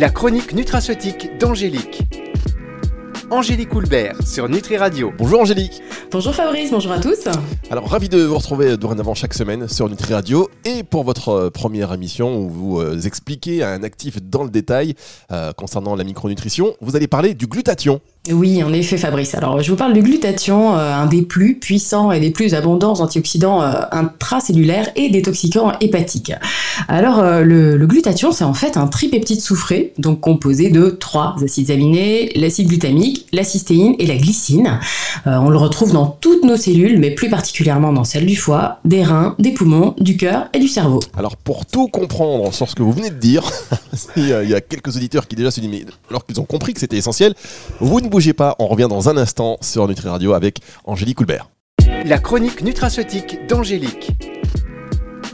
La chronique nutraceutique d'Angélique. Angélique Houlbert sur Nutri Radio. Bonjour Angélique. Bonjour Fabrice, bonjour à tous. Alors ravi de vous retrouver dorénavant chaque semaine sur Nutri Radio et pour votre euh, première émission où vous euh, expliquez à un actif dans le détail euh, concernant la micronutrition, vous allez parler du glutathion. Oui, en effet, Fabrice. Alors, je vous parle du glutathion, euh, un des plus puissants et des plus abondants antioxydants euh, intracellulaires et détoxicants hépatiques. Alors, euh, le, glutathion, c'est en fait un tripeptide soufré, donc composé de trois acides aminés, l'acide glutamique, la cystéine et la glycine. on le retrouve dans toutes nos cellules, mais plus particulièrement dans celles du foie, des reins, des poumons, du cœur et du cerveau. Alors, pour tout comprendre sur ce que vous venez de dire, il y a quelques auditeurs qui déjà se disent, mais alors qu'ils ont compris que c'était essentiel, vous ne bougez pas, on revient dans un instant sur Nutri Radio avec Angélique Houlbert. La chronique nutraceutique d'Angélique.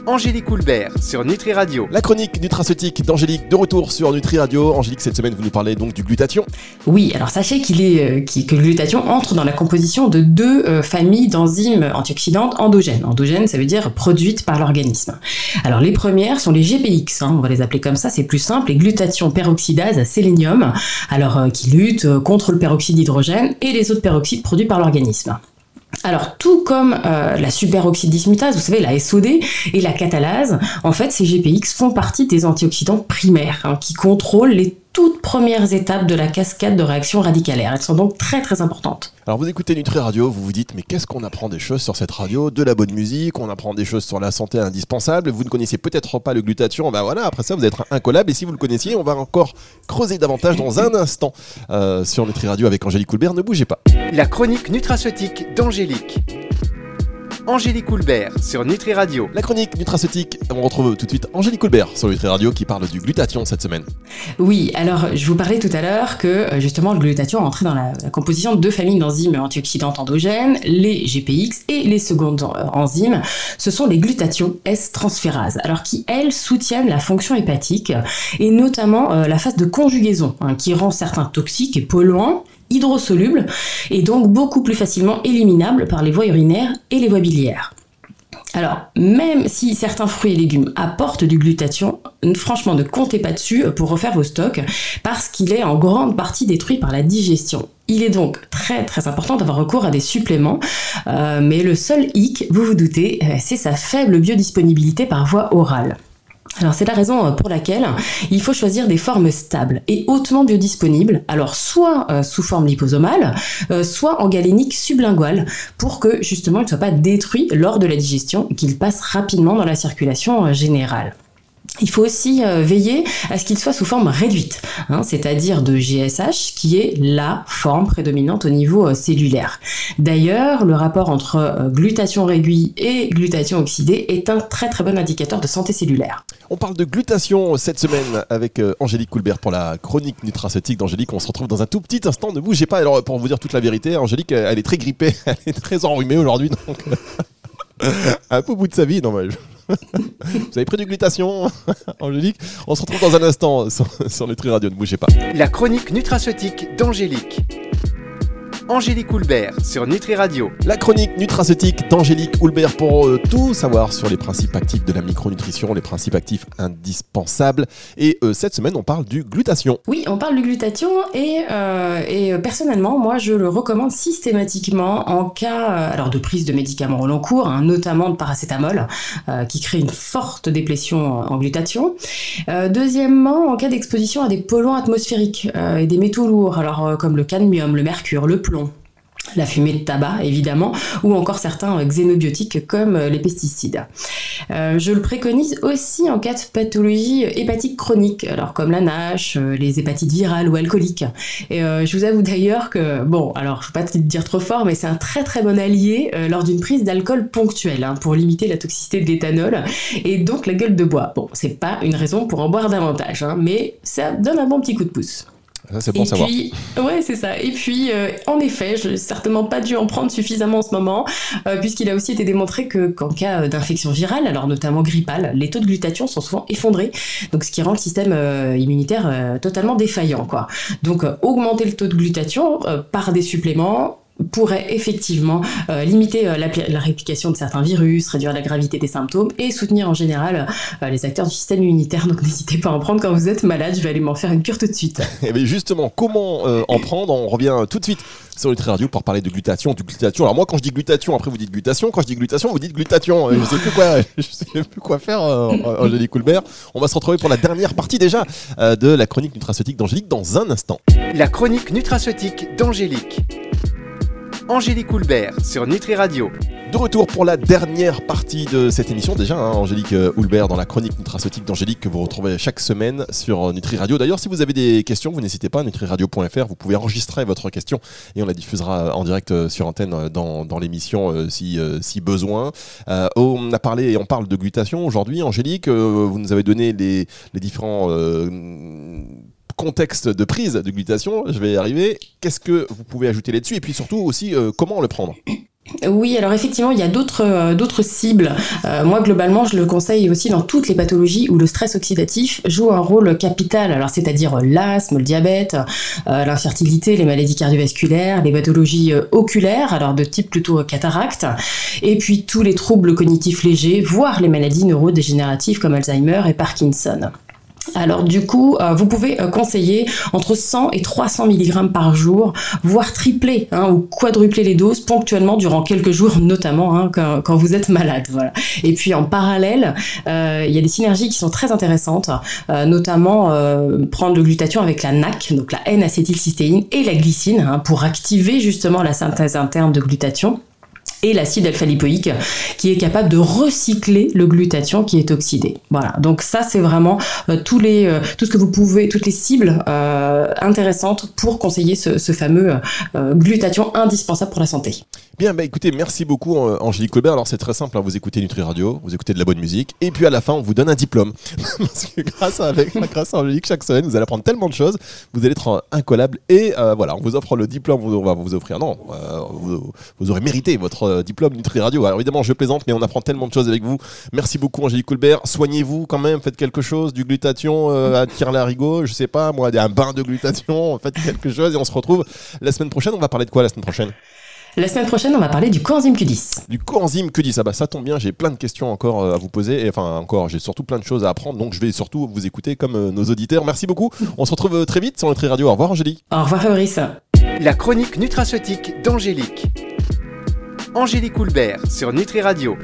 Angélique Houlbert sur Nutri Radio. La chronique nutraceutique d'Angélique de retour sur Nutri Radio. Angélique, cette semaine, vous nous parlez donc du glutathion. Oui, alors sachez qu'il est, euh, que le glutathion entre dans la composition de deux euh, familles d'enzymes antioxydantes endogènes. Endogènes, ça veut dire produites par l'organisme. Alors les premières sont les GPX, hein, on va les appeler comme ça, c'est plus simple, les glutations peroxydase à sélénium, alors euh, qui luttent contre le peroxyde d'hydrogène et les autres peroxydes produits par l'organisme. Alors, tout comme euh, la superoxydismutase, vous savez, la SOD et la catalase, en fait, ces GPX font partie des antioxydants primaires hein, qui contrôlent les toutes premières étapes de la cascade de réactions radicalaires. Elles sont donc très très importantes. Alors vous écoutez Nutri Radio, vous vous dites mais qu'est-ce qu'on apprend des choses sur cette radio De la bonne musique, on apprend des choses sur la santé indispensable. Vous ne connaissez peut-être pas le glutathion, ben voilà, après ça vous êtes incollable. Et si vous le connaissiez, on va encore creuser davantage dans un instant euh, sur Nutri Radio avec Angélique Coulbert. Ne bougez pas. La chronique nutraceutique d'Angélique. Angélique Houlbert sur Nutri Radio. La chronique nutraceutique, on retrouve tout de suite Angélique Houlbert sur Nutri Radio qui parle du glutathion cette semaine. Oui, alors je vous parlais tout à l'heure que euh, justement le glutathion entrait dans la, composition de deux familles d'enzymes antioxydantes endogènes, les GPX et les secondes euh, enzymes. Ce sont les glutations S-transférases, alors qui elles soutiennent la fonction hépatique et notamment euh, la phase de conjugaison hein, qui rend certains toxiques et polluants hydrosoluble et donc beaucoup plus facilement éliminable par les voies urinaires et les voies biliaires. Alors, même si certains fruits et légumes apportent du glutathion, franchement, ne comptez pas dessus pour refaire vos stocks parce qu'il est en grande partie détruit par la digestion. Il est donc très très important d'avoir recours à des suppléments, euh, mais le seul hic, vous vous doutez, euh, c'est sa faible biodisponibilité par voie orale. Alors c'est la raison euh, pour laquelle il faut choisir des formes stables et hautement biodisponibles, alors soit euh, sous forme liposomale, euh, soit en galénique sublinguale, pour que justement il ne soit pas détruit lors de la digestion et qu'il passe rapidement dans la circulation générale. Il faut aussi euh, veiller à ce qu'il soit sous forme réduite, hein, c'est-à-dire de GSH, qui est la forme prédominante au niveau euh, cellulaire. D'ailleurs, le rapport entre euh, glutation réduite et glutation oxydée est un très très bon indicateur de santé cellulaire. On parle de glutation cette semaine avec Angélique Coulbert pour la chronique nutraceutique d'Angélique. On se retrouve dans un tout petit instant. Ne bougez pas. Alors, pour vous dire toute la vérité, Angélique, elle est très grippée, elle est très enrhumée aujourd'hui, donc un peu au bout de sa vie, non, Vous avez pris du glutation, Angélique On se retrouve dans un instant sur, sur Nutri Radio, ne bougez pas. La chronique nutraceutique d'Angélique. Angélique Houlbert sur Nutri Radio. La chronique nutraceutique d'Angélique Houlbert pour euh, tout savoir sur les principes actifs de la micronutrition, les principes actifs indispensables. Et euh, cette semaine, on parle du glutathion. Oui, on parle du glutathion et, euh, et personnellement, moi, je le recommande systématiquement en cas alors de prise de médicaments au long cours, hein, notamment de paracétamol, qui crée une forte déplétion en glutathion. deuxièmement, en cas d'exposition à des polluants atmosphériques et des métaux lourds, alors comme le cadmium, le mercure, le plomb la fumée de tabac évidemment, ou encore certains xénobiotiques comme les pesticides. Euh, je le préconise aussi en cas de pathologie hépatique chronique, alors comme la NASH, euh, les hépatites virales ou alcooliques. Et euh, je vous avoue d'ailleurs que, bon, alors je ne vais pas te dire trop fort, mais c'est un très très bon allié lors d'une prise d'alcool ponctuelle hein, pour limiter la toxicité de l'éthanol et donc la gueule de bois. Bon, c'est pas une raison pour en boire davantage, hein, mais ça donne un bon petit coup de pouce. Ça, c'est bon et savoir. Puis, ouais, c'est ça. Et puis, euh, en effet, je n'ai certainement pas dû en prendre suffisamment en ce moment, euh, puisqu'il a aussi été démontré que qu'en cas euh, d'infection virale, alors notamment grippale, les taux de glutathion sont souvent effondrés, donc ce qui rend le système immunitaire totalement défaillant, quoi. Donc, augmenter le taux de glutathion par des suppléments, pourrait effectivement euh, limiter euh, la, la, réplication de certains virus, réduire la gravité des symptômes et soutenir en général euh, les acteurs du système immunitaire. Donc n'hésitez pas à en prendre quand vous êtes malade, je vais aller m'en faire une cure tout de suite. Et bien justement, comment en prendre? On revient tout de suite sur Nutri Radio pour parler de glutation, du glutation. Alors moi quand je dis glutation, après vous dites glutation, quand je dis glutation, vous dites glutation. Je sais plus quoi, je sais plus quoi faire, Angélique Coulbert. On va se retrouver pour la dernière partie déjà de la chronique nutraceutique d'Angélique dans un instant. La chronique nutraceutique d'Angélique. Angélique Houlbert sur Nutri Radio. De retour pour la dernière partie de cette émission, déjà, hein, Angélique euh, Houlbert dans la chronique nutraceutique d'Angélique que vous retrouvez chaque semaine sur euh, Nutri Radio. D'ailleurs, si vous avez des questions, vous n'hésitez pas, nutriradio.fr, vous pouvez enregistrer votre question et on la diffusera en direct euh, sur antenne dans, l'émission si, besoin. on a parlé et on parle de glutation aujourd'hui, Angélique, vous nous avez donné les différents contexte de prise de glutation, je vais y arriver. Qu'est-ce que vous pouvez ajouter là-dessus Et puis surtout aussi, euh, comment le prendre? Oui, alors effectivement, il y a d'autres euh, cibles. Euh, moi, globalement, je le conseille aussi dans toutes les pathologies où le stress oxydatif joue un rôle capital. C'est-à-dire l'asthme, le diabète, l'infertilité, les maladies cardiovasculaires, les pathologies oculaires, alors de type plutôt cataracte, et puis tous les troubles cognitifs légers, voire les maladies neurodégénératives comme Alzheimer et Parkinson. Alors du coup, euh, vous pouvez euh, conseiller entre 100 et 300 mg par jour, voire tripler hein, ou quadrupler les doses ponctuellement durant quelques jours, notamment hein, quand, vous êtes malade. Et puis en parallèle, euh, il y a des synergies qui sont très intéressantes, notamment prendre le glutathion avec la NAC, donc la N-acétylcystéine et la glycine, hein, pour activer justement la synthèse interne de glutathion et l'acide alpha-lipoïque qui est capable de recycler le glutathion qui est oxydé. Voilà, donc ça c'est vraiment euh, tous les, euh, tout ce que vous pouvez, toutes les cibles euh, intéressantes pour conseiller ce, ce fameux glutathion indispensable pour la santé. Bien, bah écoutez, merci beaucoup Angélique Colbert. Alors c'est très simple, hein, vous écoutez Nutri Radio, vous écoutez de la bonne musique, et puis à la fin on vous donne un diplôme. Parce que grâce à, avec, grâce à Angélique, chaque semaine vous allez apprendre tellement de choses, vous allez être incollable, et voilà, on vous offre le diplôme, on va vous offrir, non, vous, vous aurez mérité votre euh, diplôme Nutri Radio. Alors évidemment, je plaisante, mais on apprend tellement de choses avec vous. Merci beaucoup, Angélique Coulbert. Soignez-vous quand même, faites quelque chose, du glutathion, euh, à tire l'arigot, je sais pas, moi, un bain de glutathion, faites quelque chose et on se retrouve la semaine prochaine. On va parler de quoi la semaine prochaine? La semaine prochaine, on va parler du coenzyme Q10. Du coenzyme Q10, ah bah ça tombe bien, j'ai plein de questions encore euh, à vous poser, et enfin encore, j'ai surtout plein de choses à apprendre, donc je vais surtout vous écouter comme nos auditeurs. Merci beaucoup. On se retrouve très vite sur Nutri Radio. Au revoir Angélique. Au revoir Fabrice. La chronique nutraceutique d'Angélique. Angélique Houlbert sur Nutri Radio.